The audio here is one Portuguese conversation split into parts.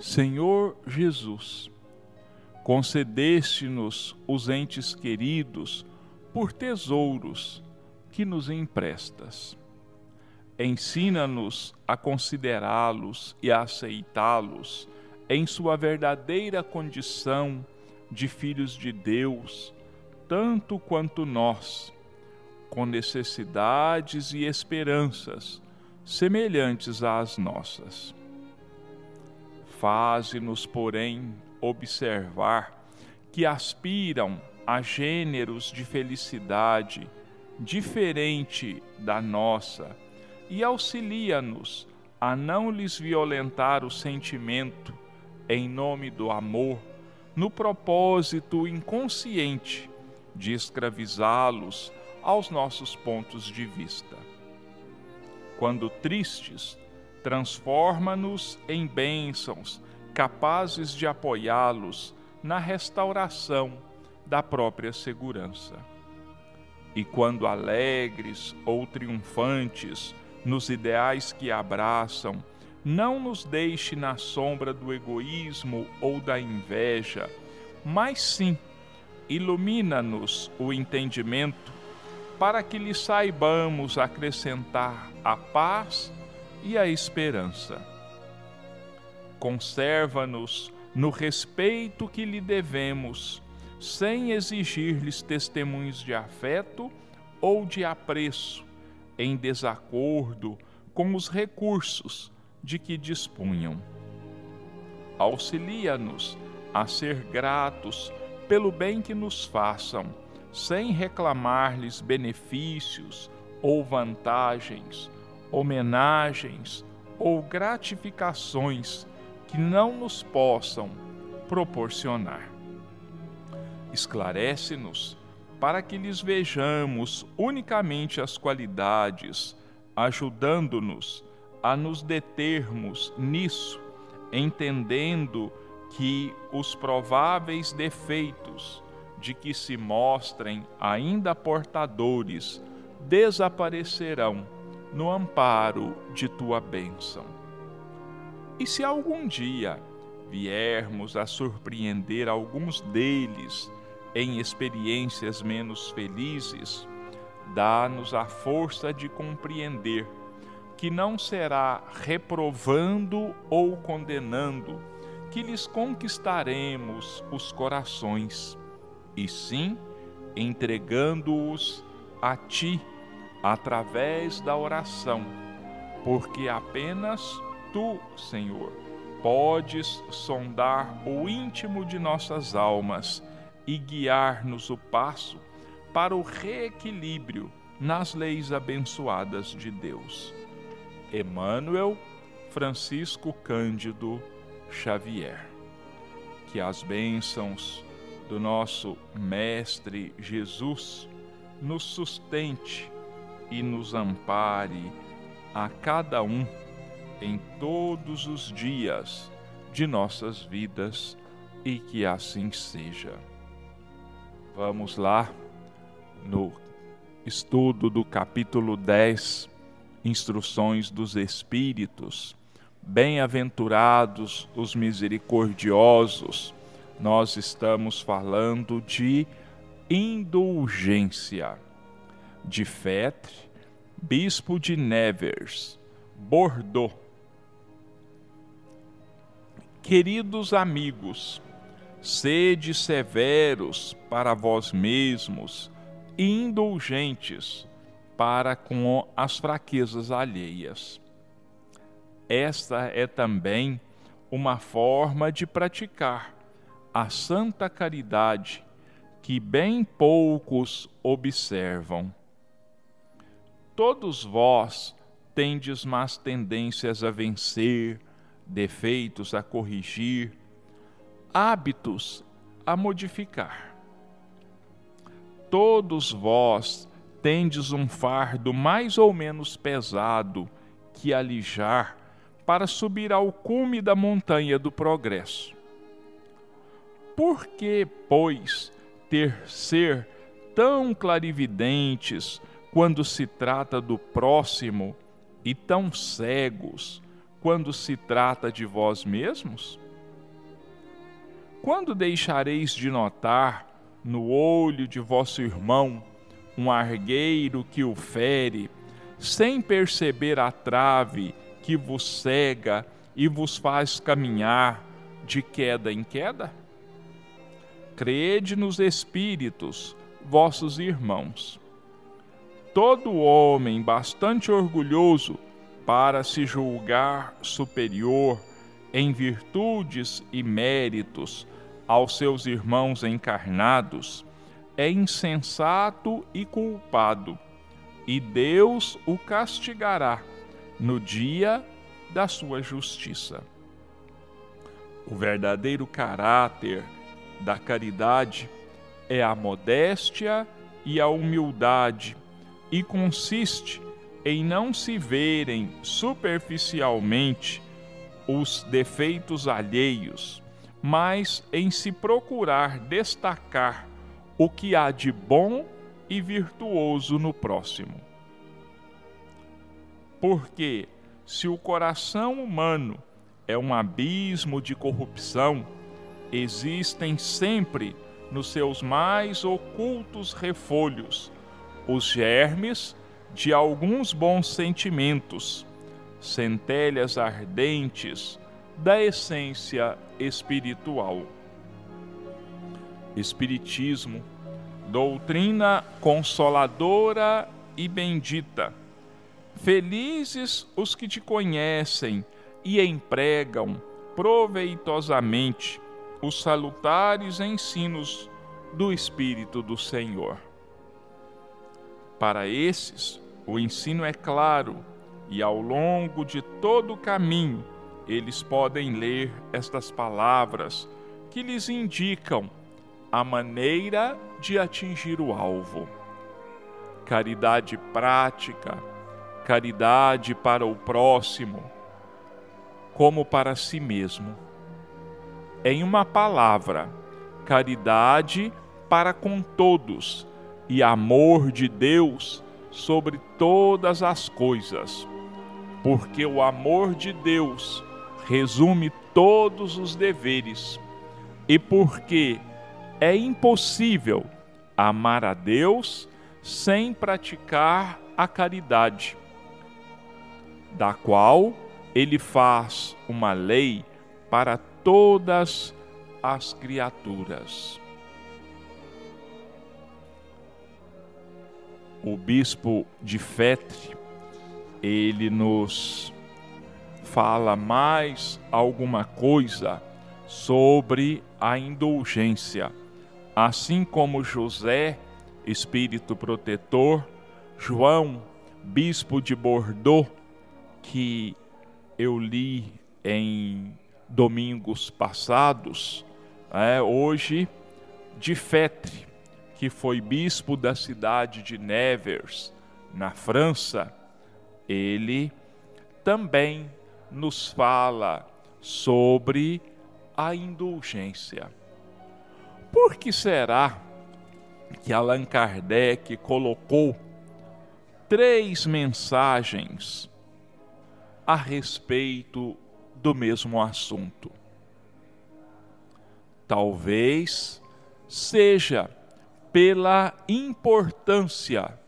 Senhor Jesus, concedeste-nos os entes queridos por tesouros que nos emprestas. Ensina-nos a considerá-los e a aceitá-los em sua verdadeira condição de filhos de Deus, tanto quanto nós, com necessidades e esperanças semelhantes às nossas. Faze-nos, porém, observar que aspiram a gêneros de felicidade diferente da nossa e auxilia-nos a não lhes violentar o sentimento em nome do amor, no propósito inconsciente de escravizá-los aos nossos pontos de vista. Quando tristes, transforma-nos em bênçãos capazes de apoiá-los na restauração da própria segurança. E quando alegres ou triunfantes nos ideais que abraçam, não nos deixe na sombra do egoísmo ou da inveja, mas sim ilumina-nos o entendimento para que lhe saibamos acrescentar a paz e a esperança. Conserva-nos no respeito que lhe devemos, sem exigir-lhes testemunhos de afeto ou de apreço, em desacordo com os recursos de que dispunham. Auxilia-nos a ser gratos pelo bem que nos façam, sem reclamar-lhes benefícios ou vantagens, homenagens ou gratificações que não nos possam proporcionar. Esclarece-nos para que lhes vejamos unicamente as qualidades, ajudando-nos a nos determos nisso, entendendo que os prováveis defeitos de que se mostrem ainda portadores desaparecerão no amparo de tua bênção. E se algum dia viermos a surpreender alguns deles em experiências menos felizes, dá-nos a força de compreender que não será reprovando ou condenando que lhes conquistaremos os corações, e sim entregando-os a Ti através da oração, porque apenas Tu, Senhor, podes sondar o íntimo de nossas almas e guiar-nos o passo para o reequilíbrio nas leis abençoadas de Deus. Emmanuel Francisco Cândido Xavier. Que as bênçãos do nosso Mestre Jesus nos sustente e nos ampare a cada um em todos os dias de nossas vidas e que assim seja. Vamos lá no estudo do capítulo 10 instruções dos Espíritos. Bem-aventurados os misericordiosos, nós estamos falando de indulgência. De Fetre, bispo de Nevers, Bordeaux. Queridos amigos, sede severos para vós mesmos e indulgentes para com as fraquezas alheias. Esta é também uma forma de praticar a santa caridade que bem poucos observam. Todos vós tendes más tendências a vencer, defeitos a corrigir, hábitos a modificar. Todos vós tendes um fardo mais ou menos pesado que alijar para subir ao cume da montanha do progresso. Por que, pois, ter ser tão clarividentes quando se trata do próximo e tão cegos quando se trata de vós mesmos? Quando deixareis de notar no olho de vosso irmão um argueiro que o fere, sem perceber a trave que vos cega e vos faz caminhar de queda em queda? Crede nos espíritos, vossos irmãos. Todo homem bastante orgulhoso para se julgar superior em virtudes e méritos aos seus irmãos encarnados é insensato e culpado, e Deus o castigará no dia da sua justiça. O verdadeiro caráter da caridade é a modéstia e a humildade, e consiste em não se verem superficialmente os defeitos alheios, mas em se procurar destacar o que há de bom e virtuoso no próximo. Porque se o coração humano é um abismo de corrupção, existem sempre nos seus mais ocultos refolhos os germes de alguns bons sentimentos, centelhas ardentes da essência espiritual. Espiritismo, doutrina consoladora e bendita. Felizes os que te conhecem e empregam proveitosamente os salutares ensinos do Espírito do Senhor. Para esses, o ensino é claro e ao longo de todo o caminho eles podem ler estas palavras que lhes indicam a maneira de atingir o alvo. Caridade prática, caridade para o próximo, como para si mesmo. Em uma palavra, caridade para com todos e amor de Deus sobre todas as coisas, porque o amor de Deus resume todos os deveres e porque é impossível amar a Deus sem praticar a caridade, da qual ele faz uma lei para todas as criaturas. O bispo de Fetre, ele nos fala mais alguma coisa sobre a indulgência. Assim como José, espírito protetor, João, bispo de Bordeaux, que eu li em domingos passados, é, hoje de Fetre, que foi bispo da cidade de Nevers, na França, ele também nos fala sobre a indulgência. Por que será que Allan Kardec colocou três mensagens a respeito do mesmo assunto? Talvez seja pela importância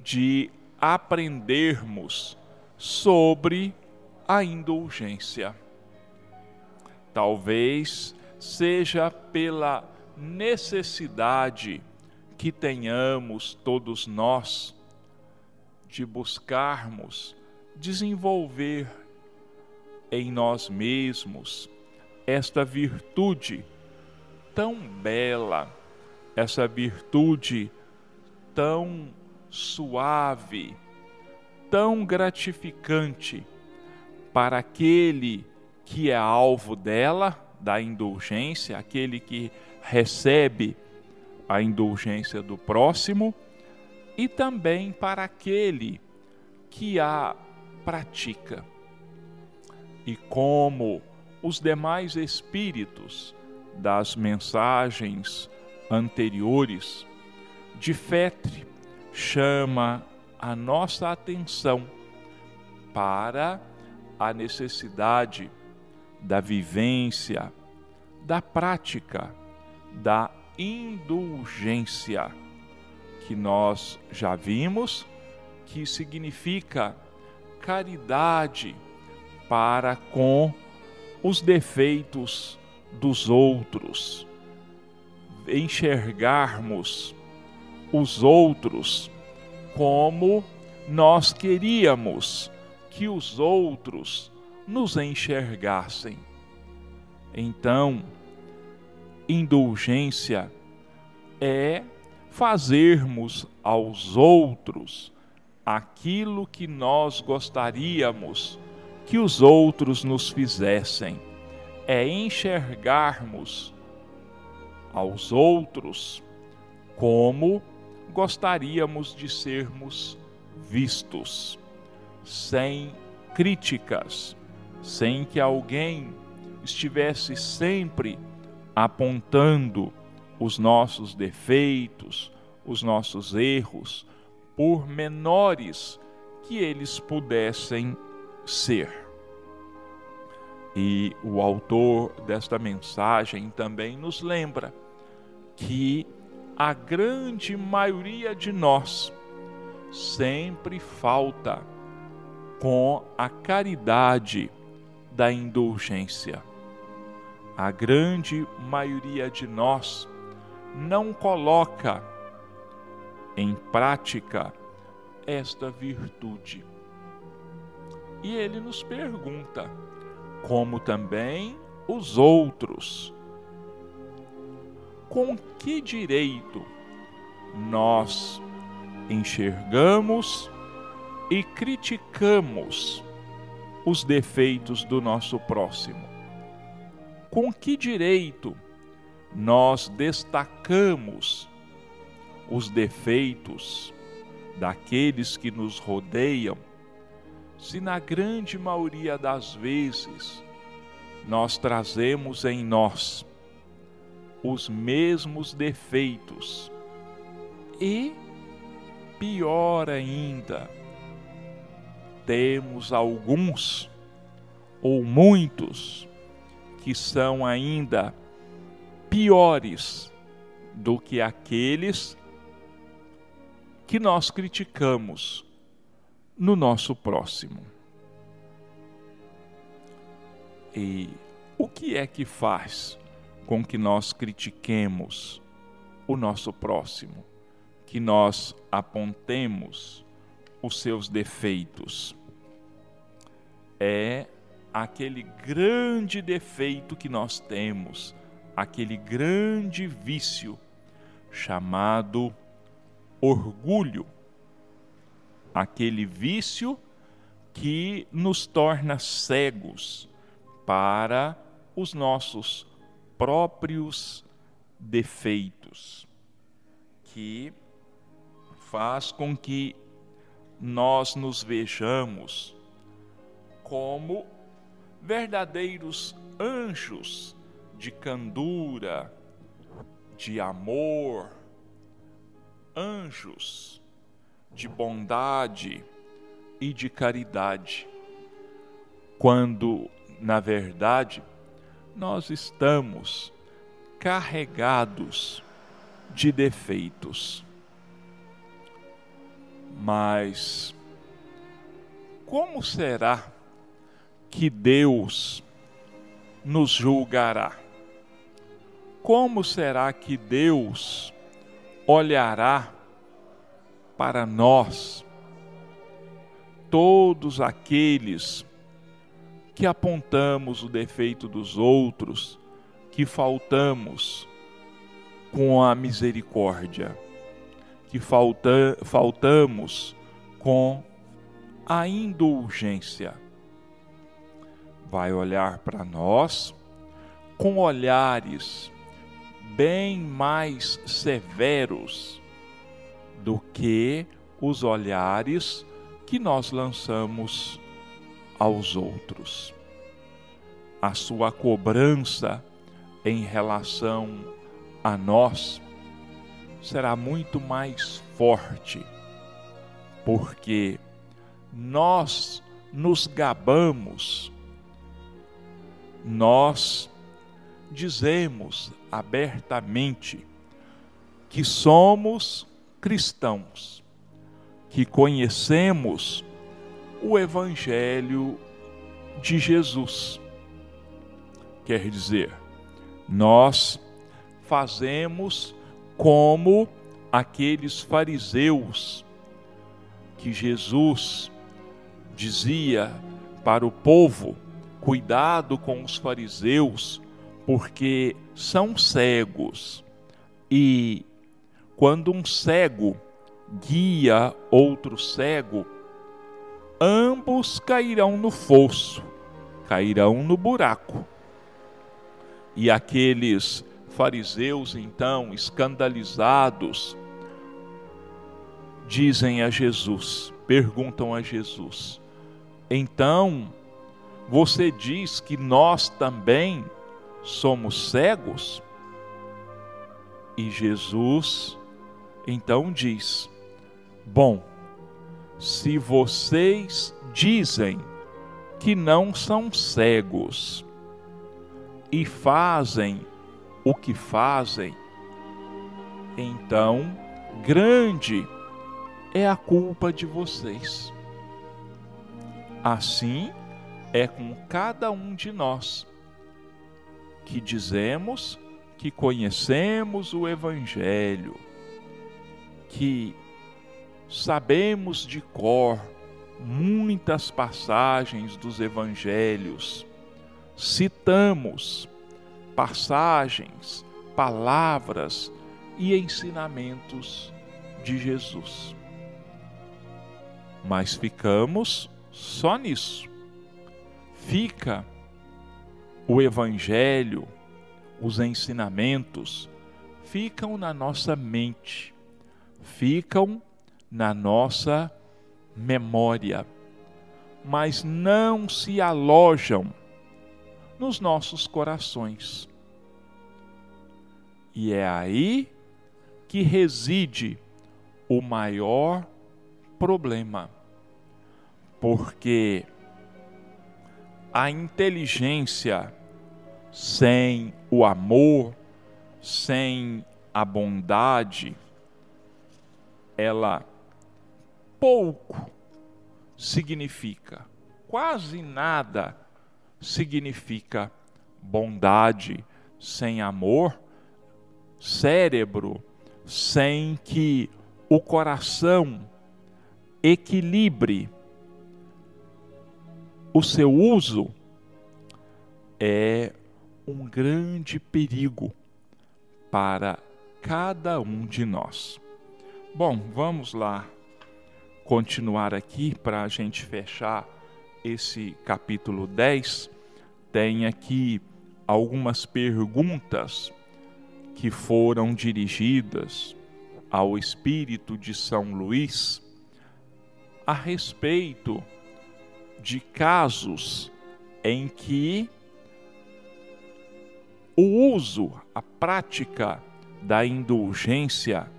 de aprendermos sobre a indulgência. Talvez seja pela necessidade que tenhamos todos nós de buscarmos desenvolver em nós mesmos esta virtude tão bela, essa virtude tão suave, tão gratificante para aquele que é alvo dela da indulgência, aquele que recebe a indulgência do próximo, e também para aquele que a pratica. E como os demais espíritos das mensagens anteriores, de Fetre chama a nossa atenção para a necessidade da vivência da prática da indulgência, que nós já vimos que significa caridade para com os defeitos dos outros, enxergarmos os outros como nós queríamos que os outros nos enxergassem. Então, indulgência é fazermos aos outros aquilo que nós gostaríamos que os outros nos fizessem. É enxergarmos aos outros como gostaríamos de sermos vistos, sem críticas, sem que alguém estivesse sempre apontando os nossos defeitos, os nossos erros, por menores que eles pudessem ser. E o autor desta mensagem também nos lembra que a grande maioria de nós sempre falta com a caridade da indulgência. A grande maioria de nós não coloca em prática esta virtude. E ele nos pergunta, como também os outros, com que direito nós enxergamos e criticamos os defeitos do nosso próximo? Com que direito nós destacamos os defeitos daqueles que nos rodeiam, se na grande maioria das vezes nós trazemos em nós os mesmos defeitos e, pior ainda, temos alguns ou muitos que são ainda piores do que aqueles que nós criticamos no nosso próximo. E o que é que faz com que nós critiquemos o nosso próximo, que nós apontemos os seus defeitos? É aquele grande defeito que nós temos aquele grande vício chamado orgulho. Aquele vício que nos torna cegos para os nossos próprios defeitos, que faz com que nós nos vejamos como verdadeiros anjos de candura, de amor, anjos de bondade e de caridade, quando, na verdade, nós estamos carregados de defeitos. Mas como será que Deus nos julgará? como será que Deus olhará para nós, todos aqueles que apontamos o defeito dos outros, que faltamos com a misericórdia, que falta, faltamos com a indulgência. Vai olhar para nós com olhares bem mais severos do que os olhares que nós lançamos aos outros. A sua cobrança em relação a nós será muito mais forte, porque nós nos gabamos, nós dizemos abertamente que somos cristãos, que conhecemos o Evangelho de Jesus. Quer dizer, nós fazemos como aqueles fariseus que Jesus dizia para o povo: cuidado com os fariseus, porque são cegos. E quando um cego guia outro cego, ambos cairão no fosso, cairão no buraco. E aqueles fariseus, então, escandalizados, dizem a Jesus, perguntam a Jesus: Então, você diz que nós também somos cegos? E Jesus então diz: Bom, se vocês dizem que não são cegos e fazem o que fazem, então grande é a culpa de vocês. Assim é com cada um de nós que dizemos que conhecemos o Evangelho, que sabemos de cor muitas passagens dos Evangelhos, citamos passagens, palavras e ensinamentos de Jesus. Mas ficamos só nisso. Fica o Evangelho, os ensinamentos, ficam na nossa mente, ficam na nossa memória, mas não se alojam nos nossos corações. E é aí que reside o maior problema, porque a inteligência sem o amor, sem a bondade, ela pouco significa, quase nada significa bondade sem amor, cérebro sem que o coração equilibre o seu uso é um grande perigo para cada um de nós. Bom, vamos lá continuar aqui para a gente fechar esse capítulo 10. Tem aqui algumas perguntas que foram dirigidas ao Espírito de São Luís a respeito de casos em que o uso, a prática da indulgência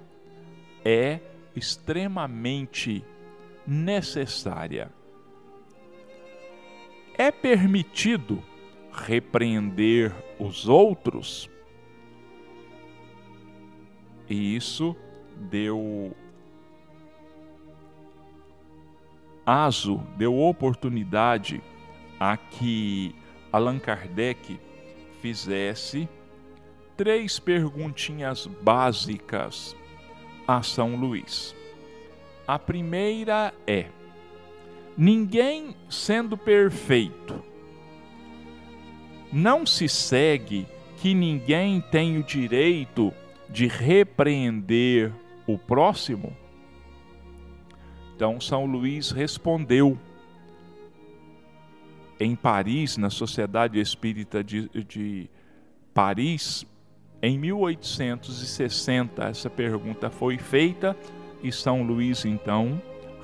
é extremamente necessária. É permitido repreender os outros? E isso deu aso, deu oportunidade a que Allan Kardec fizesse três perguntinhas básicas a São Luís. A primeira é: ninguém sendo perfeito, não se segue que ninguém tem o direito de repreender o próximo? Então, São Luís respondeu em Paris, na Sociedade Espírita de, de Paris, em 1860, essa pergunta foi feita e São Luís então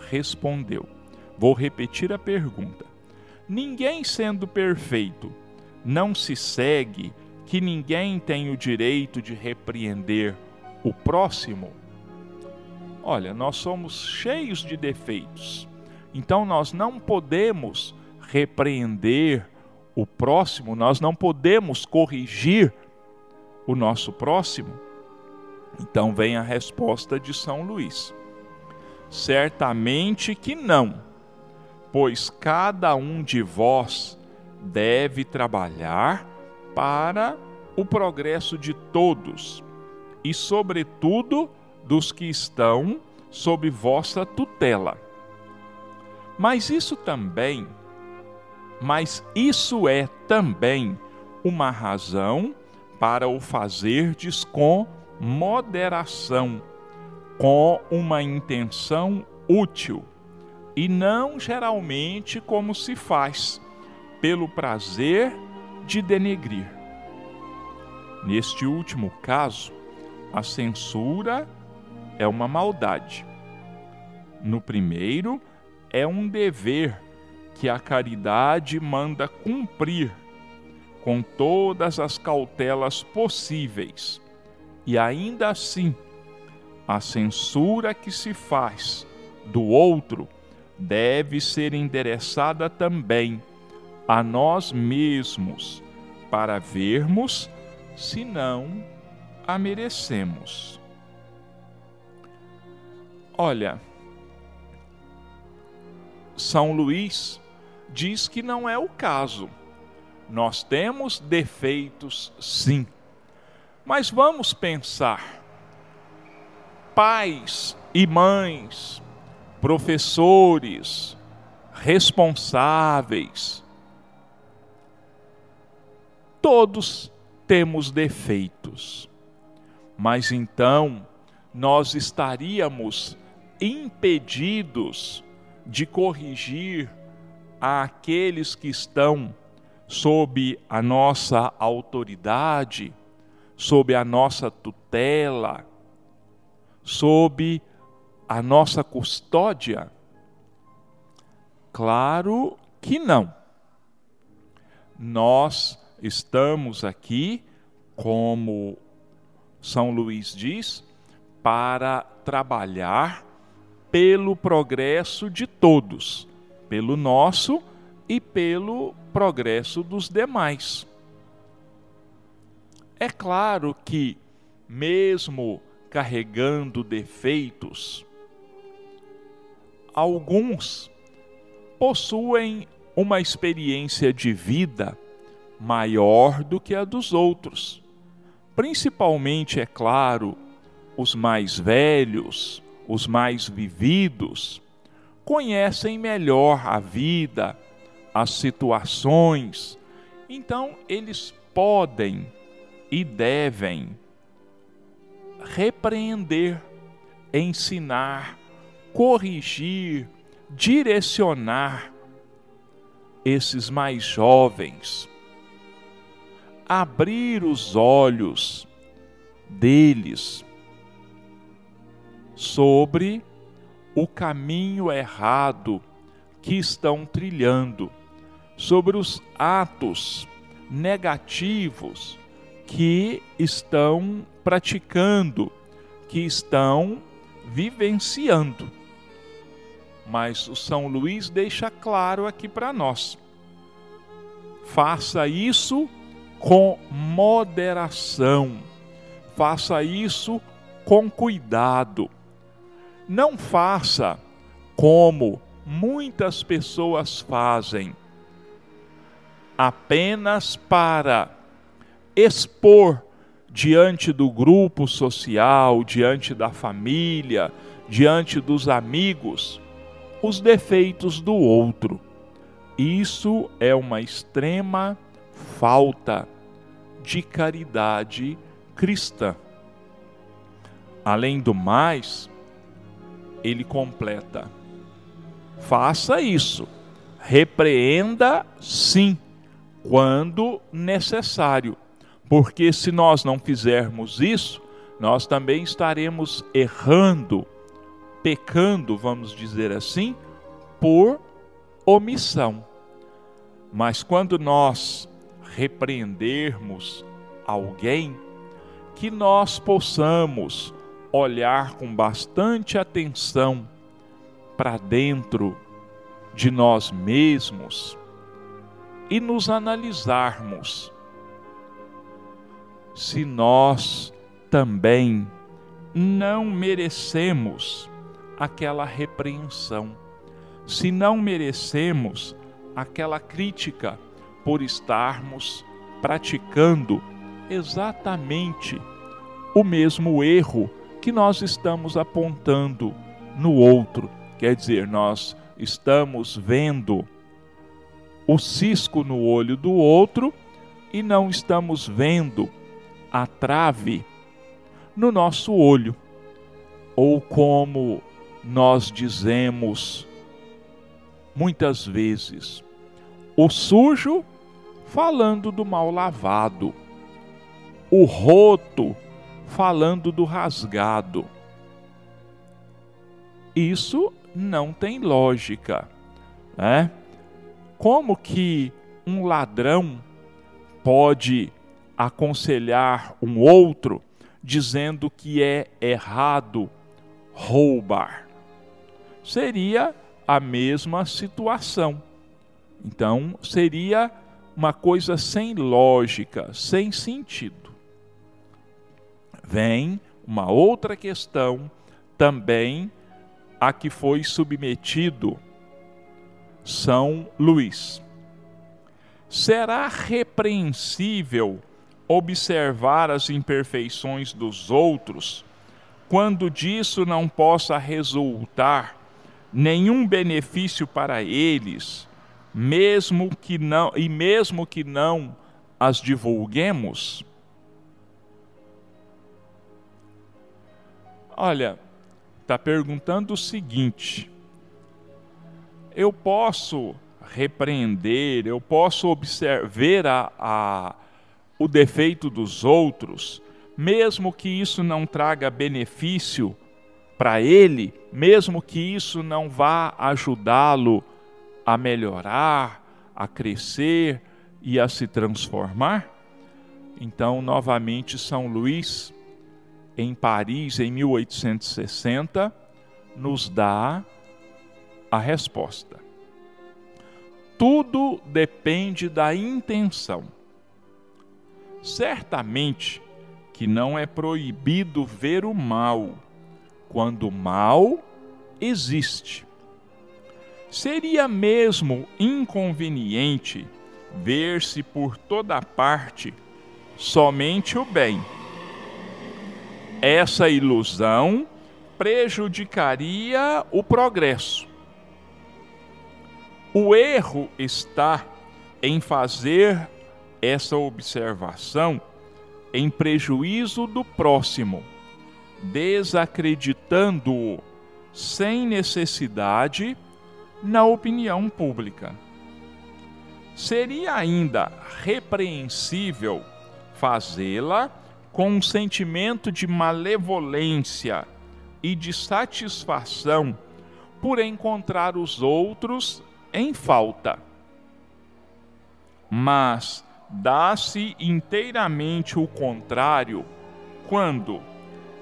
respondeu. Vou repetir a pergunta. Ninguém sendo perfeito, não se segue que ninguém tem o direito de repreender o próximo? Olha, nós somos cheios de defeitos, então nós não podemos repreender o próximo, nós não podemos corrigir o nosso próximo? Então vem a resposta de São Luís. Certamente que não, pois cada um de vós deve trabalhar para o progresso de todos e, sobretudo, dos que estão sob vossa tutela. Mas isso também, mas isso é também uma razão para o fazerdes com moderação, com uma intenção útil, e não geralmente como se faz, pelo prazer de denegrir. Neste último caso, a censura é uma maldade. No primeiro, é um dever que a caridade manda cumprir com todas as cautelas possíveis. E ainda assim, a censura que se faz do outro deve ser endereçada também a nós mesmos, para vermos se não a merecemos. Olha, São Luís diz que não é o caso. Nós temos defeitos, sim. Mas vamos pensar. Pais e mães, professores, responsáveis, todos temos defeitos. Mas então nós estaríamos impedidos de corrigir aqueles que estão sob a nossa autoridade, sob a nossa tutela, sob a nossa custódia? Claro que não. Nós estamos aqui, como São Luís diz, para trabalhar pelo progresso de todos, pelo nosso e pelo progresso dos demais. É claro que, mesmo carregando defeitos, alguns possuem uma experiência de vida maior do que a dos outros. Principalmente, é claro, os mais velhos, os mais vividos, conhecem melhor a vida, as situações, então eles podem e devem repreender, ensinar, corrigir, direcionar esses mais jovens, abrir os olhos deles sobre o caminho errado que estão trilhando, sobre os atos negativos que estão praticando, que estão vivenciando. Mas o São Luís deixa claro aqui para nós: faça isso com moderação, faça isso com cuidado. Não faça como muitas pessoas fazem, apenas para expor diante do grupo social, diante da família, diante dos amigos, os defeitos do outro. Isso é uma extrema falta de caridade cristã. Além do mais, ele completa: faça isso, repreenda sim, quando necessário, porque se nós não fizermos isso, nós também estaremos errando, pecando, vamos dizer assim, por omissão. Mas quando nós repreendermos alguém, que nós possamos olhar com bastante atenção para dentro de nós mesmos e nos analisarmos se nós também não merecemos aquela repreensão, se não merecemos aquela crítica por estarmos praticando exatamente o mesmo erro que nós estamos apontando no outro. Quer dizer, nós estamos vendo o cisco no olho do outro e não estamos vendo a trave no nosso olho. Ou como nós dizemos muitas vezes, o sujo falando do mal lavado, o roto falando do rasgado. Isso não tem lógica, né? Como que um ladrão pode aconselhar um outro dizendo que é errado roubar? Seria a mesma situação. Então, seria uma coisa sem lógica, sem sentido. Vem uma outra questão também a que foi submetido São Luís. Será repreensível observar as imperfeições dos outros, quando disso não possa resultar nenhum benefício para eles, mesmo que não e mesmo que não as divulguemos? Olha, está perguntando o seguinte: eu posso repreender, eu posso observar a, a, o defeito dos outros, mesmo que isso não traga benefício para ele, mesmo que isso não vá ajudá-lo a melhorar, a crescer e a se transformar? Então, novamente, São Luís, em Paris, em 1860, nos dá a resposta. Tudo depende da intenção. Certamente que não é proibido ver o mal, quando o mal existe. Seria mesmo inconveniente ver-se por toda parte somente o bem. Essa ilusão prejudicaria o progresso. O erro está em fazer essa observação em prejuízo do próximo, desacreditando-o sem necessidade na opinião pública. Seria ainda repreensível fazê-la com um sentimento de malevolência e de satisfação por encontrar os outros em falta. Mas dá-se inteiramente o contrário quando,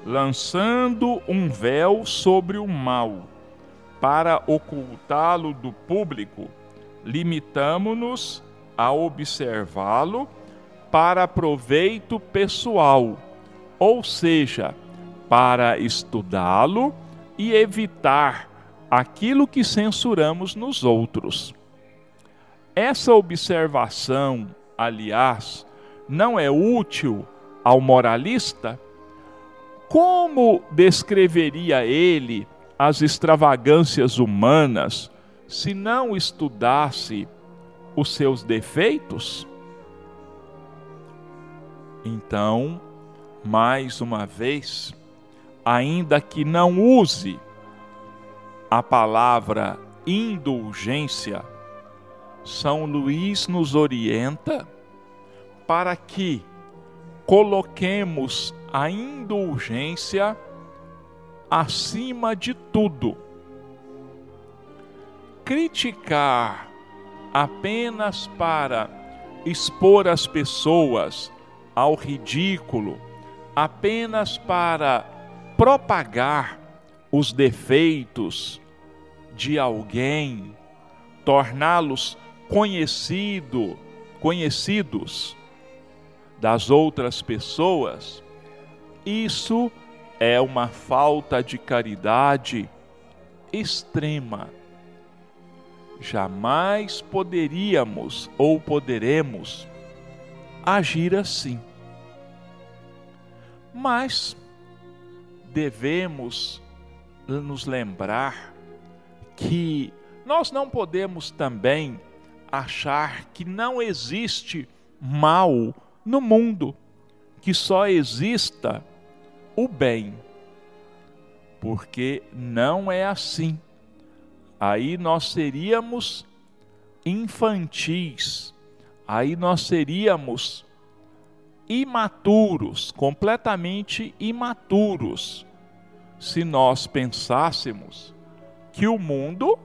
lançando um véu sobre o mal, para ocultá-lo do público, limitamo-nos a observá-lo para proveito pessoal, ou seja, para estudá-lo e evitar aquilo que censuramos nos outros. Essa observação, aliás, não é útil ao moralista? Como descreveria ele as extravagâncias humanas se não estudasse os seus defeitos? Então, mais uma vez, ainda que não use a palavra indulgência, São Luís nos orienta para que coloquemos a indulgência acima de tudo. Criticar apenas para expor as pessoas ao ridículo, apenas para propagar os defeitos de alguém, torná-los conhecido, conhecidos das outras pessoas, isso é uma falta de caridade extrema. Jamais poderíamos ou poderemos agir assim. Mas devemos nos lembrar que nós não podemos também achar que não existe mal no mundo, que só exista o bem. Porque não é assim. Aí nós seríamos infantis, aí nós seríamos imaturos, completamente imaturos, se nós pensássemos que o mundo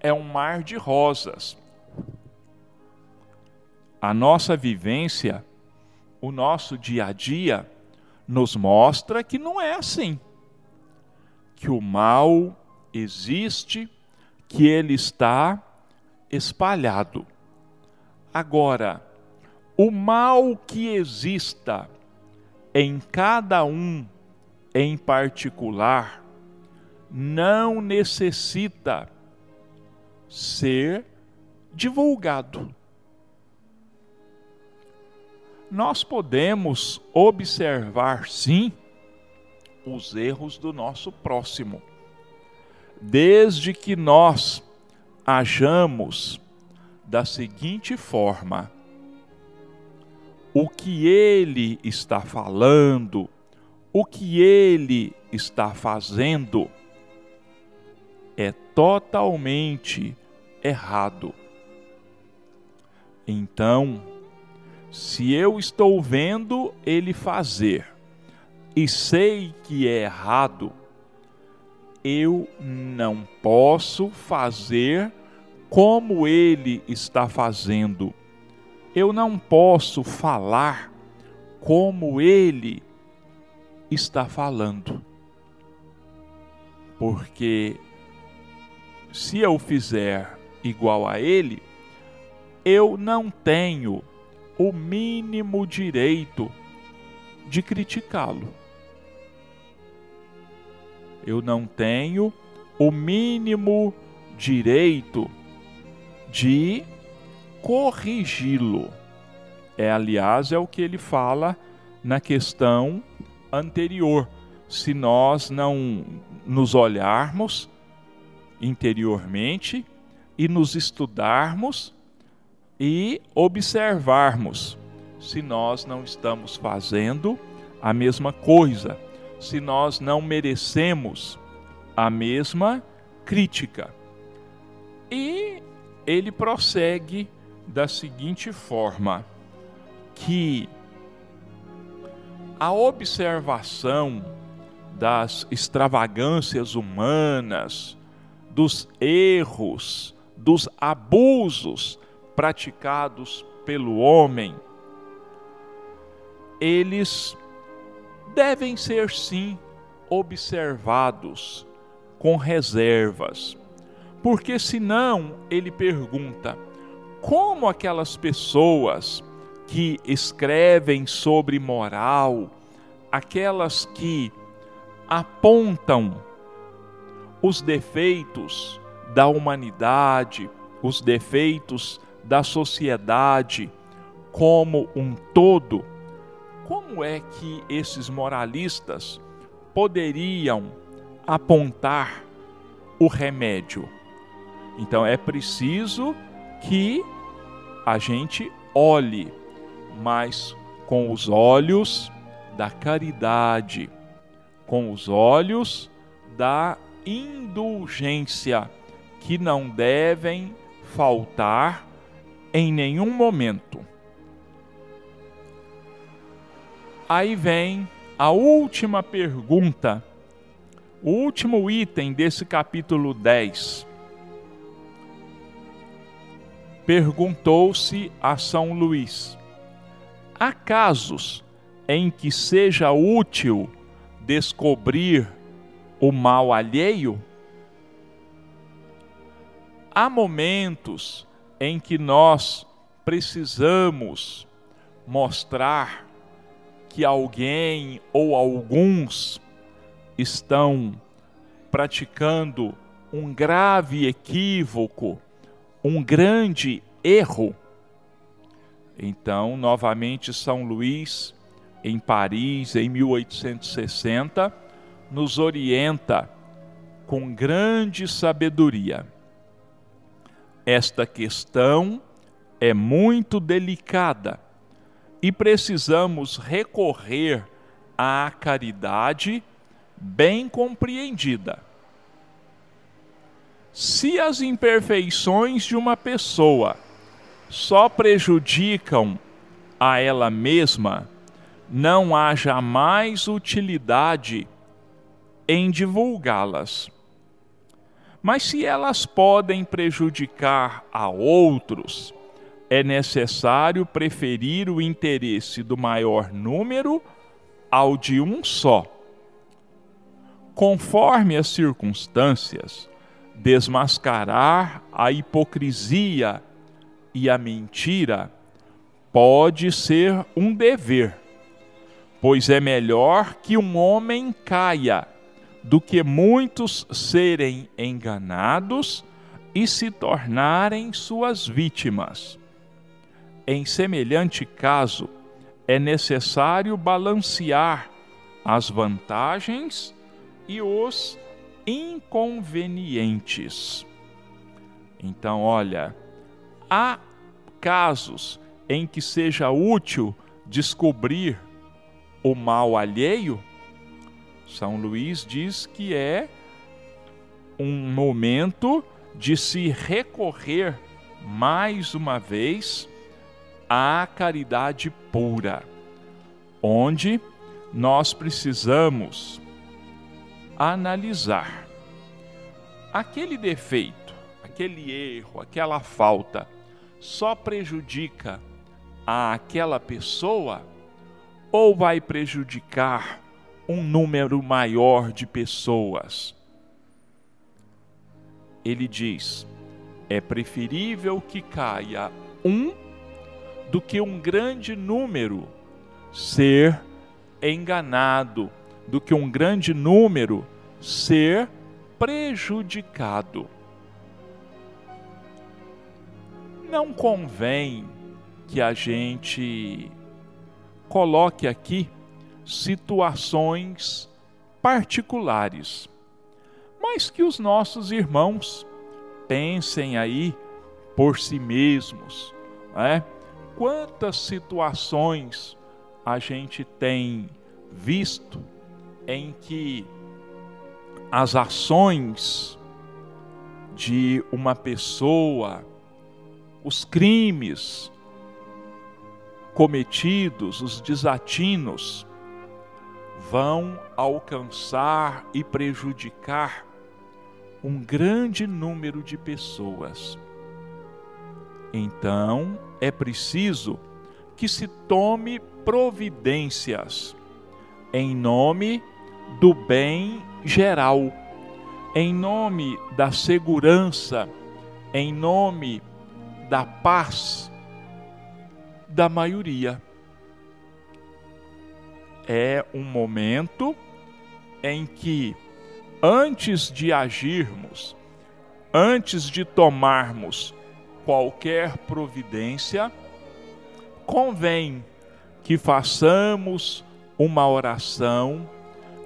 é um mar de rosas. A nossa vivência, o nosso dia a dia, nos mostra que não é assim. Que o mal existe, que ele está espalhado. Agora, o mal que exista em cada um em particular não necessita ser divulgado. Nós podemos observar, sim, os erros do nosso próximo, desde que nós hajamos da seguinte forma: o que ele está falando, o que ele está fazendo totalmente errado. Então, se eu estou vendo ele fazer e sei que é errado, eu não posso fazer como ele está fazendo. Eu não posso falar como ele está falando. Porque se eu fizer igual a ele, eu não tenho o mínimo direito de criticá-lo. Eu não tenho o mínimo direito de corrigi-lo. É, aliás, é o que ele fala na questão anterior. Se nós não nos olharmos interiormente e nos estudarmos e observarmos se nós não estamos fazendo a mesma coisa, se nós não merecemos a mesma crítica. E ele prossegue da seguinte forma: que a observação das extravagâncias humanas, dos erros, dos abusos praticados pelo homem, eles devem ser sim observados com reservas porque senão, ele pergunta, como aquelas pessoas que escrevem sobre moral, aquelas que apontam os defeitos da humanidade, os defeitos da sociedade como um todo, como é que esses moralistas poderiam apontar o remédio? Então é preciso que a gente olhe, mas com os olhos da caridade, com os olhos da indulgência, que não devem faltar em nenhum momento. Aí vem a última pergunta, o último item desse capítulo 10 perguntou-se a São Luís: há casos em que seja útil descobrir o mal alheio? Há momentos em que nós precisamos mostrar que alguém ou alguns estão praticando um grave equívoco, um grande erro. Então, novamente, São Luís, em Paris, em 1860, nos orienta com grande sabedoria. Esta questão é muito delicada e precisamos recorrer à caridade bem compreendida. Se as imperfeições de uma pessoa só prejudicam a ela mesma, não há jamais utilidade em divulgá-las. Mas se elas podem prejudicar a outros, é necessário preferir o interesse do maior número ao de um só. Conforme as circunstâncias, desmascarar a hipocrisia e a mentira pode ser um dever, pois é melhor que um homem caia do que muitos serem enganados e se tornarem suas vítimas. Em semelhante caso, é necessário balancear as vantagens e os inconvenientes. Então, olha, há casos em que seja útil descobrir o mal alheio? São Luís diz que é um momento de se recorrer mais uma vez a caridade pura, onde nós precisamos analisar aquele defeito, aquele erro, aquela falta só prejudica a aquela pessoa ou vai prejudicar um número maior de pessoas? Ele diz: é preferível que caia um do que um grande número ser enganado, do que um grande número ser prejudicado. Não convém que a gente coloque aqui situações particulares, mas que os nossos irmãos pensem aí por si mesmos, é? quantas situações a gente tem visto em que as ações de uma pessoa, os crimes cometidos, os desatinos, vão alcançar e prejudicar um grande número de pessoas. Então, é preciso que se tome providências em nome do bem geral, em nome da segurança, em nome da paz da maioria. É um momento em que, antes de agirmos, antes de tomarmos qualquer providência, convém que façamos uma oração,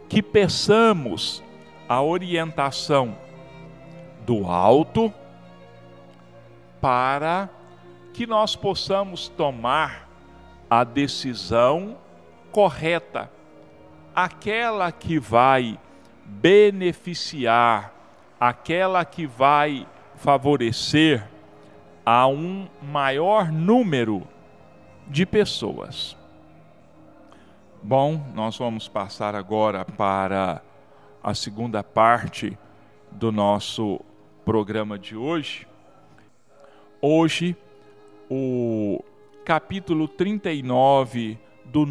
que peçamos a orientação do alto para que nós possamos tomar a decisão correta, aquela que vai beneficiar, aquela que vai favorecer a um maior número de pessoas. Bom, nós vamos passar agora para a segunda parte do nosso programa de hoje. Hoje, o capítulo 39 do,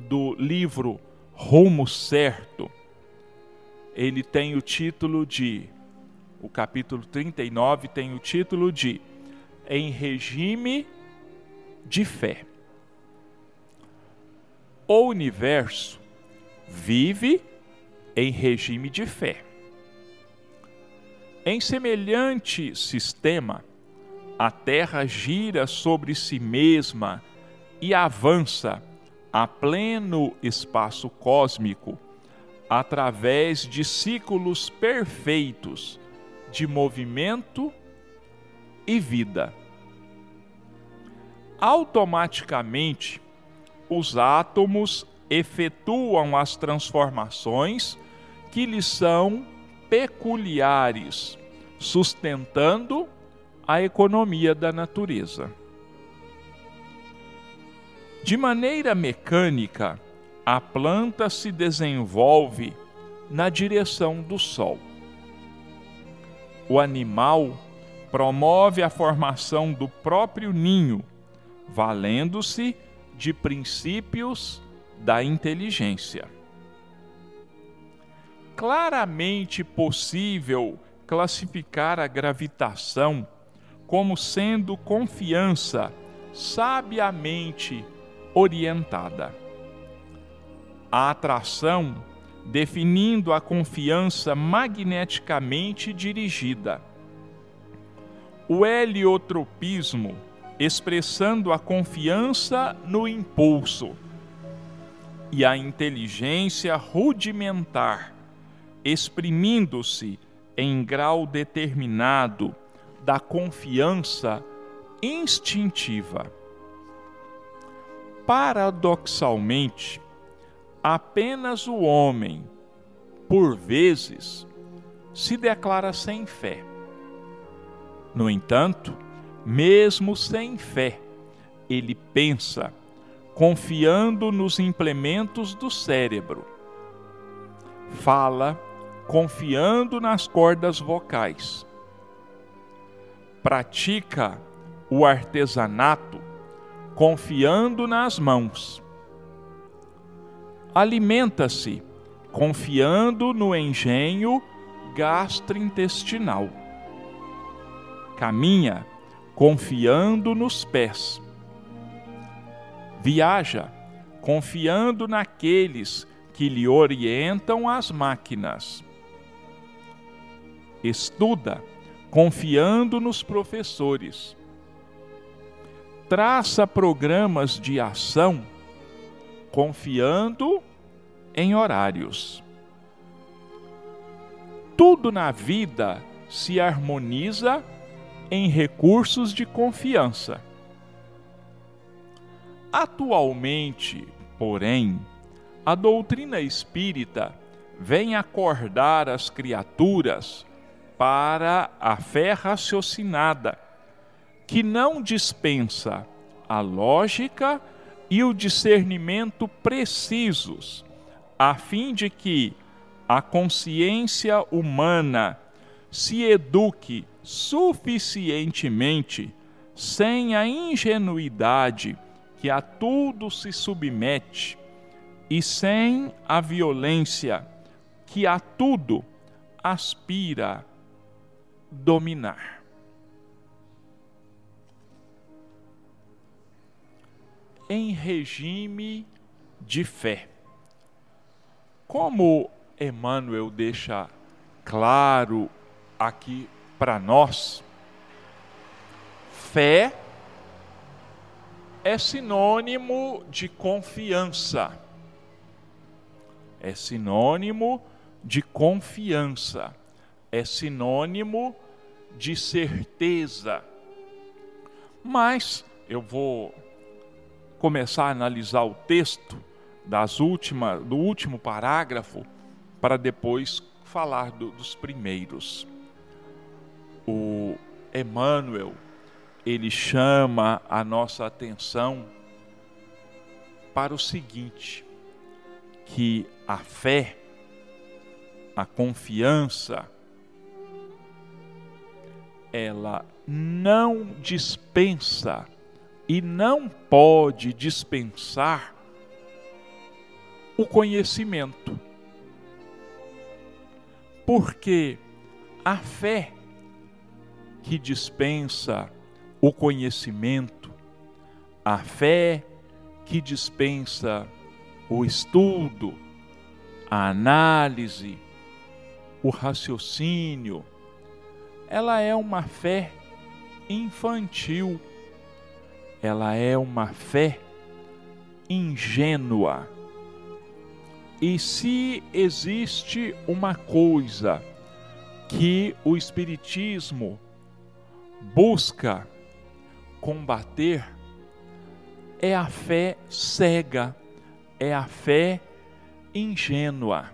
do livro Rumo Certo, ele tem o título de. O capítulo 39 tem o título de em regime de fé. O universo vive em regime de fé. Em semelhante sistema, a Terra gira sobre si mesma e avança a pleno espaço cósmico através de ciclos perfeitos de movimento e vida. Automaticamente, os átomos efetuam as transformações que lhes são peculiares, sustentando a economia da natureza. De maneira mecânica, a planta se desenvolve na direção do sol. O animal promove a formação do próprio ninho, valendo-se de princípios da inteligência. Claramente possível classificar a gravitação como sendo confiança sabiamente orientada. A atração definindo a confiança magneticamente dirigida. O heliotropismo expressando a confiança no impulso. E a inteligência rudimentar exprimindo-se em grau determinado da confiança instintiva. Paradoxalmente, apenas o homem, por vezes, se declara sem fé. No entanto, mesmo sem fé, ele pensa, confiando nos implementos do cérebro. Fala, confiando nas cordas vocais. Pratica o artesanato, confiando nas mãos. Alimenta-se, confiando no engenho gastrointestinal. Caminha, confiando nos pés. Viaja, confiando naqueles que lhe orientam as máquinas. Estuda, confiando nos professores. Traça programas de ação, confiando em horários. Tudo na vida se harmoniza em recursos de confiança. Atualmente, porém, a doutrina espírita vem acordar as criaturas para a fé raciocinada, que não dispensa a lógica e o discernimento precisos, a fim de que a consciência humana se eduque suficientemente sem a ingenuidade que a tudo se submete e sem a violência que a tudo aspira dominar. Em regime de fé. Como Emmanuel deixa claro aqui para nós, fé é sinônimo de confiança. É sinônimo de confiança. É sinônimo de certeza. Mas eu vou começar a analisar o texto das últimas, do último parágrafo para depois falar do, dos primeiros. O Emmanuel, ele chama a nossa atenção para o seguinte: que a fé, a confiança, ela não dispensa e não pode dispensar o conhecimento. Porque a fé que dispensa o conhecimento, a fé que dispensa o estudo, a análise, o raciocínio, ela é uma fé infantil, ela é uma fé ingênua. E se existe uma coisa que o Espiritismo busca combater, é a fé cega, é a fé ingênua.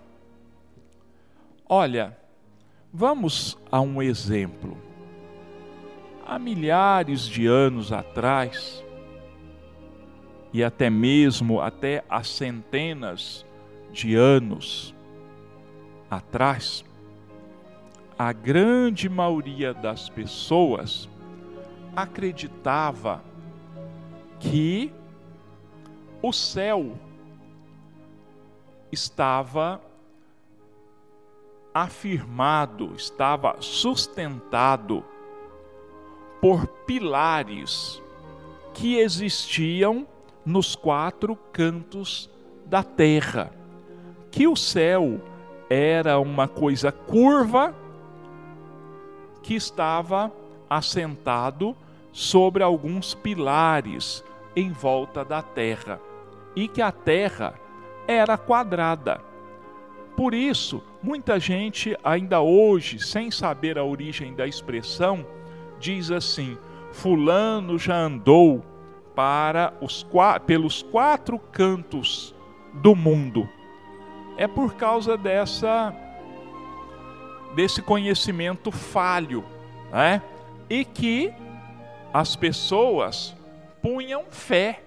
Olha, vamos a um exemplo. Há milhares de anos atrás, e até mesmo até há centenas de anos atrás, a grande maioria das pessoas acreditava que o céu estava afirmado, estava sustentado por pilares que existiam nos quatro cantos da terra. Que o céu era uma coisa curva que estava assentado sobre alguns pilares em volta da terra e que a terra era quadrada. Por isso, muita gente ainda hoje, sem saber a origem da expressão, diz assim: Fulano já andou para os, pelos quatro cantos do mundo. É por causa dessa desse conhecimento falho, né? E que as pessoas punham fé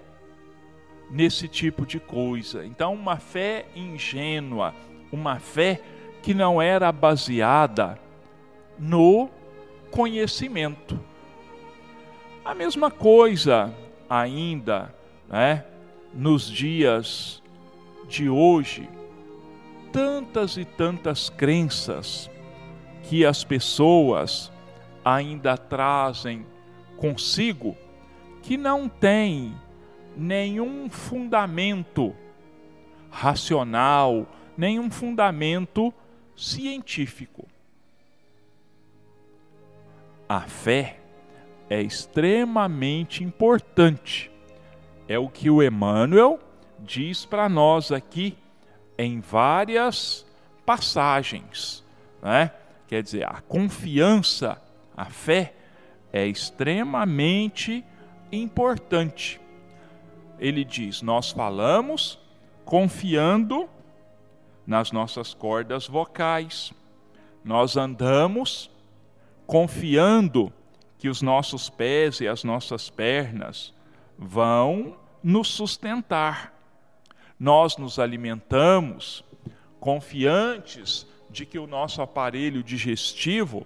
nesse tipo de coisa. Então, uma fé ingênua, uma fé que não era baseada no conhecimento. A mesma coisa ainda, né, nos dias de hoje, tantas e tantas crenças que as pessoas ainda trazem consigo que não têm nenhum fundamento racional, nenhum fundamento científico. A fé é extremamente importante. É o que o Emmanuel diz para nós aqui em várias passagens, né? Quer dizer, a confiança, a fé é extremamente importante ele diz: Nós falamos confiando nas nossas cordas vocais, nós andamos confiando que os nossos pés e as nossas pernas vão nos sustentar. Nós nos alimentamos confiantes de que o nosso aparelho digestivo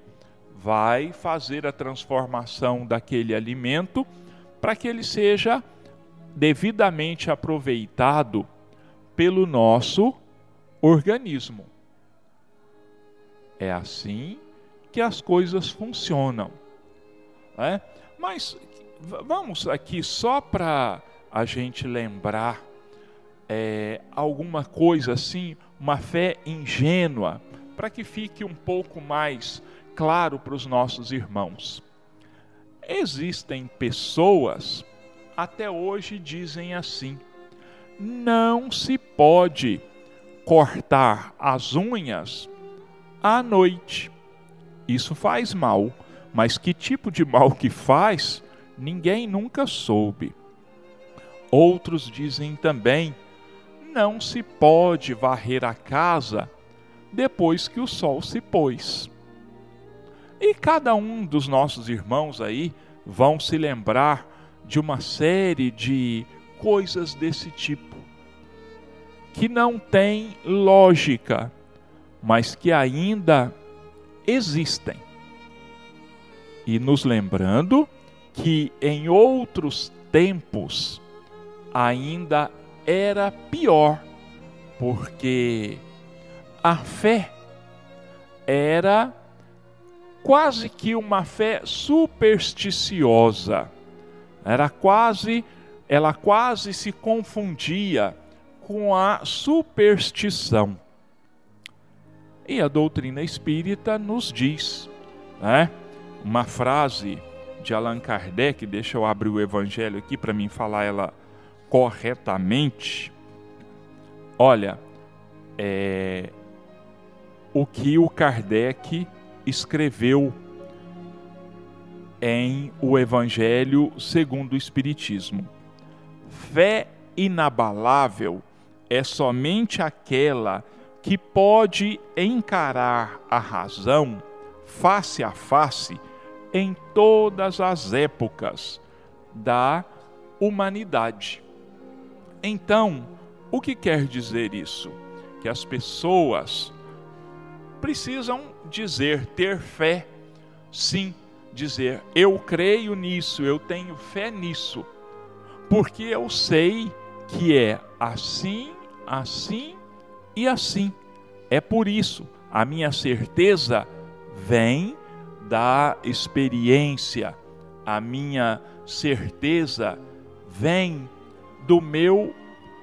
vai fazer a transformação daquele alimento para que ele seja devidamente aproveitado pelo nosso organismo. É assim que as coisas funcionam. Né? Mas vamos aqui só para a gente lembrar é, alguma coisa assim, uma fé ingênua, para que fique um pouco mais claro para os nossos irmãos. Existem pessoas até hoje dizem assim: não se pode cortar as unhas à noite. Isso faz mal, mas que tipo de mal que faz, ninguém nunca soube. Outros dizem também: não se pode varrer a casa depois que o sol se pôs. E cada um dos nossos irmãos aí vão se lembrar de uma série de coisas desse tipo, que não tem lógica, mas que ainda existem. E nos lembrando que em outros tempos ainda era pior, porque a fé era quase que uma fé supersticiosa. Era quase, ela quase se confundia com a superstição. E a doutrina espírita nos diz, né? Uma frase de Allan Kardec, deixa eu abrir o evangelho aqui para mim falar ela corretamente. Olha, é, o que o Kardec escreveu em o Evangelho segundo o Espiritismo. Fé inabalável é somente aquela que pode encarar a razão face a face em todas as épocas da humanidade. Então, o que quer dizer isso? Que as pessoas precisam dizer, ter fé, sim, dizer, eu creio nisso, eu tenho fé nisso, porque eu sei que é assim, assim e assim. É por isso, a minha certeza vem da experiência, a minha certeza vem do meu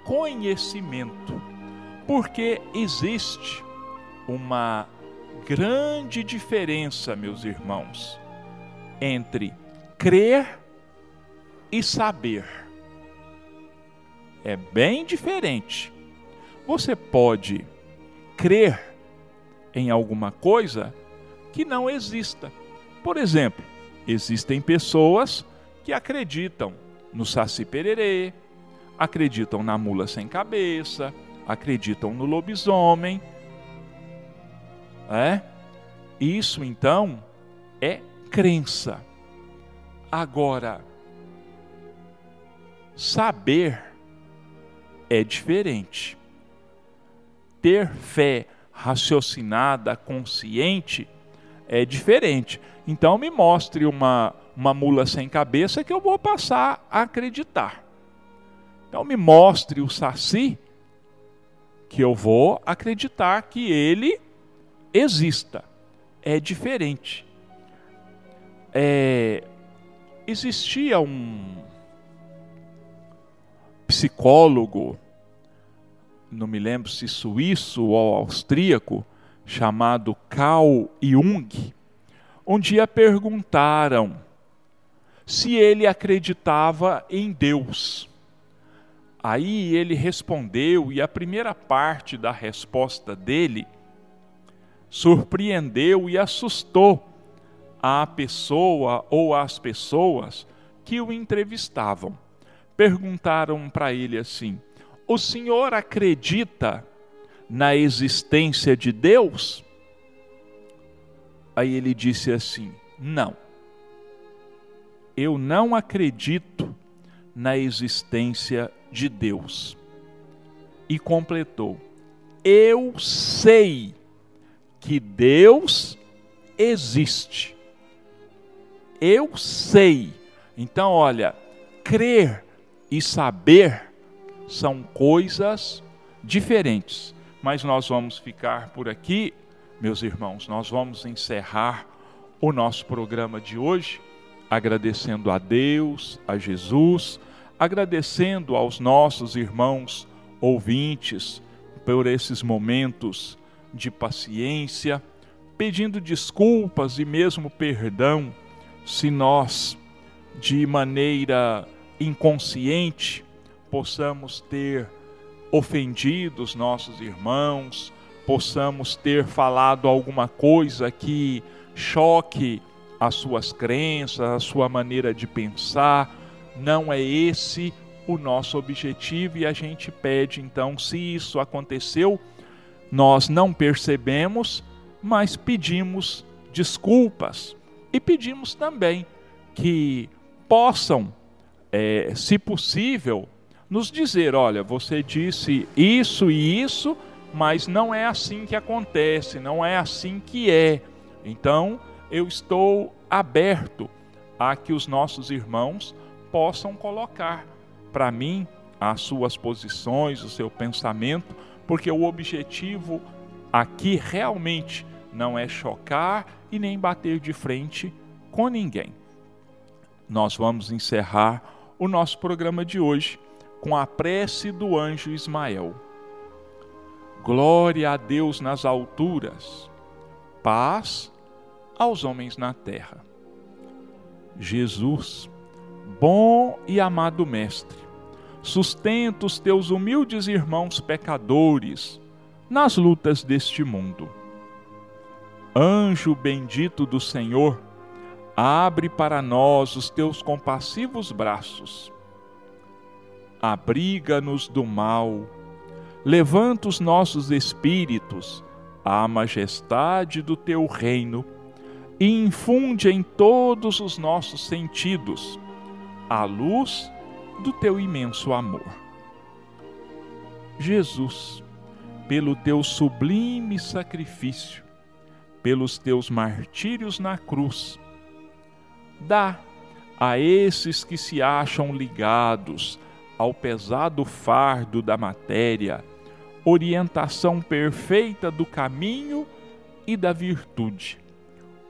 conhecimento, porque existe uma grande diferença, meus irmãos, entre crer e saber. É bem diferente. Você pode crer em alguma coisa que não exista. Por exemplo, existem pessoas que acreditam no Saci Pererê, acreditam na mula sem cabeça, acreditam no lobisomem, é? Isso então é crença. Agora, saber é diferente. Ter fé raciocinada, consciente, é diferente. Então me mostre uma, uma mula sem cabeça que eu vou passar a acreditar. Então me mostre o saci que eu vou acreditar que ele exista. É diferente. É, existia um psicólogo, não me lembro se suíço ou austríaco, chamado Carl Jung, um dia perguntaram se ele acreditava em Deus. Aí ele respondeu, e a primeira parte da resposta dele surpreendeu e assustou a pessoa ou as pessoas que o entrevistavam. Perguntaram para ele assim: O senhor acredita na existência de Deus? Aí ele disse assim: Não. Eu não acredito na existência de Deus. E completou: Eu sei que Deus existe. Eu sei. Então, olha, crer e saber são coisas diferentes. Mas nós vamos ficar por aqui, meus irmãos. Nós vamos encerrar o nosso programa de hoje agradecendo a Deus, a Jesus, agradecendo aos nossos irmãos ouvintes por esses momentos de paciência, pedindo desculpas e mesmo perdão se nós, de maneira inconsciente, possamos ter ofendido os nossos irmãos, possamos ter falado alguma coisa que choque as suas crenças, a sua maneira de pensar. Não é esse o nosso objetivo e a gente pede então, se isso aconteceu, nós não percebemos, mas pedimos desculpas e pedimos também que possam, é, se possível, nos dizer: olha, você disse isso e isso, mas não é assim que acontece, não é assim que é. Então, eu estou aberto a que os nossos irmãos possam colocar para mim as suas posições, o seu pensamento porque o objetivo aqui realmente não é chocar e nem bater de frente com ninguém. Nós vamos encerrar o nosso programa de hoje com a prece do anjo Ismael. Glória a Deus nas alturas, paz aos homens na terra. Jesus, bom e amado Mestre, sustenta os teus humildes irmãos pecadores nas lutas deste mundo. Anjo bendito do Senhor, abre para nós os teus compassivos braços. Abriga-nos do mal, levanta os nossos espíritos à majestade do teu reino e infunde em todos os nossos sentidos a luz do teu imenso amor. Jesus, pelo teu sublime sacrifício, pelos teus martírios na cruz, dá a esses que se acham ligados ao pesado fardo da matéria orientação perfeita do caminho e da virtude,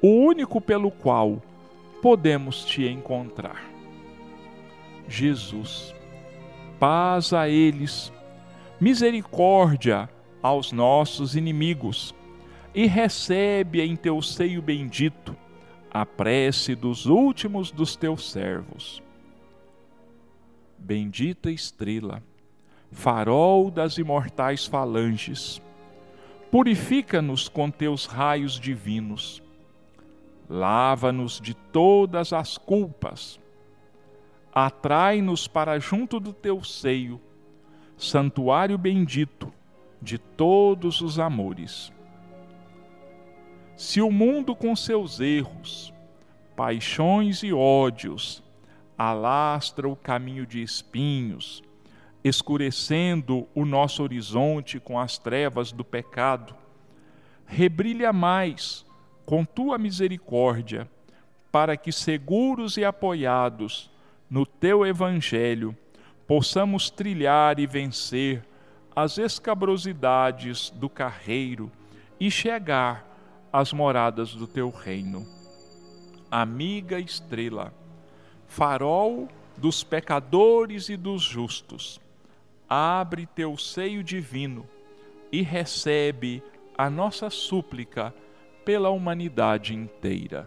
o único pelo qual podemos te encontrar. Jesus, paz a eles, misericórdia aos nossos inimigos, e recebe em teu seio bendito a prece dos últimos dos teus servos. Bendita estrela, farol das imortais falanges, purifica-nos com teus raios divinos, lava-nos de todas as culpas, atrai-nos para junto do teu seio, santuário bendito de todos os amores. Se o mundo com seus erros, paixões e ódios alastra o caminho de espinhos, escurecendo o nosso horizonte com as trevas do pecado, rebrilha mais com tua misericórdia, para que seguros e apoiados no teu evangelho possamos trilhar e vencer as escabrosidades do carreiro e chegar às moradas do teu reino. Amiga estrela, farol dos pecadores e dos justos, abre teu seio divino e recebe a nossa súplica pela humanidade inteira.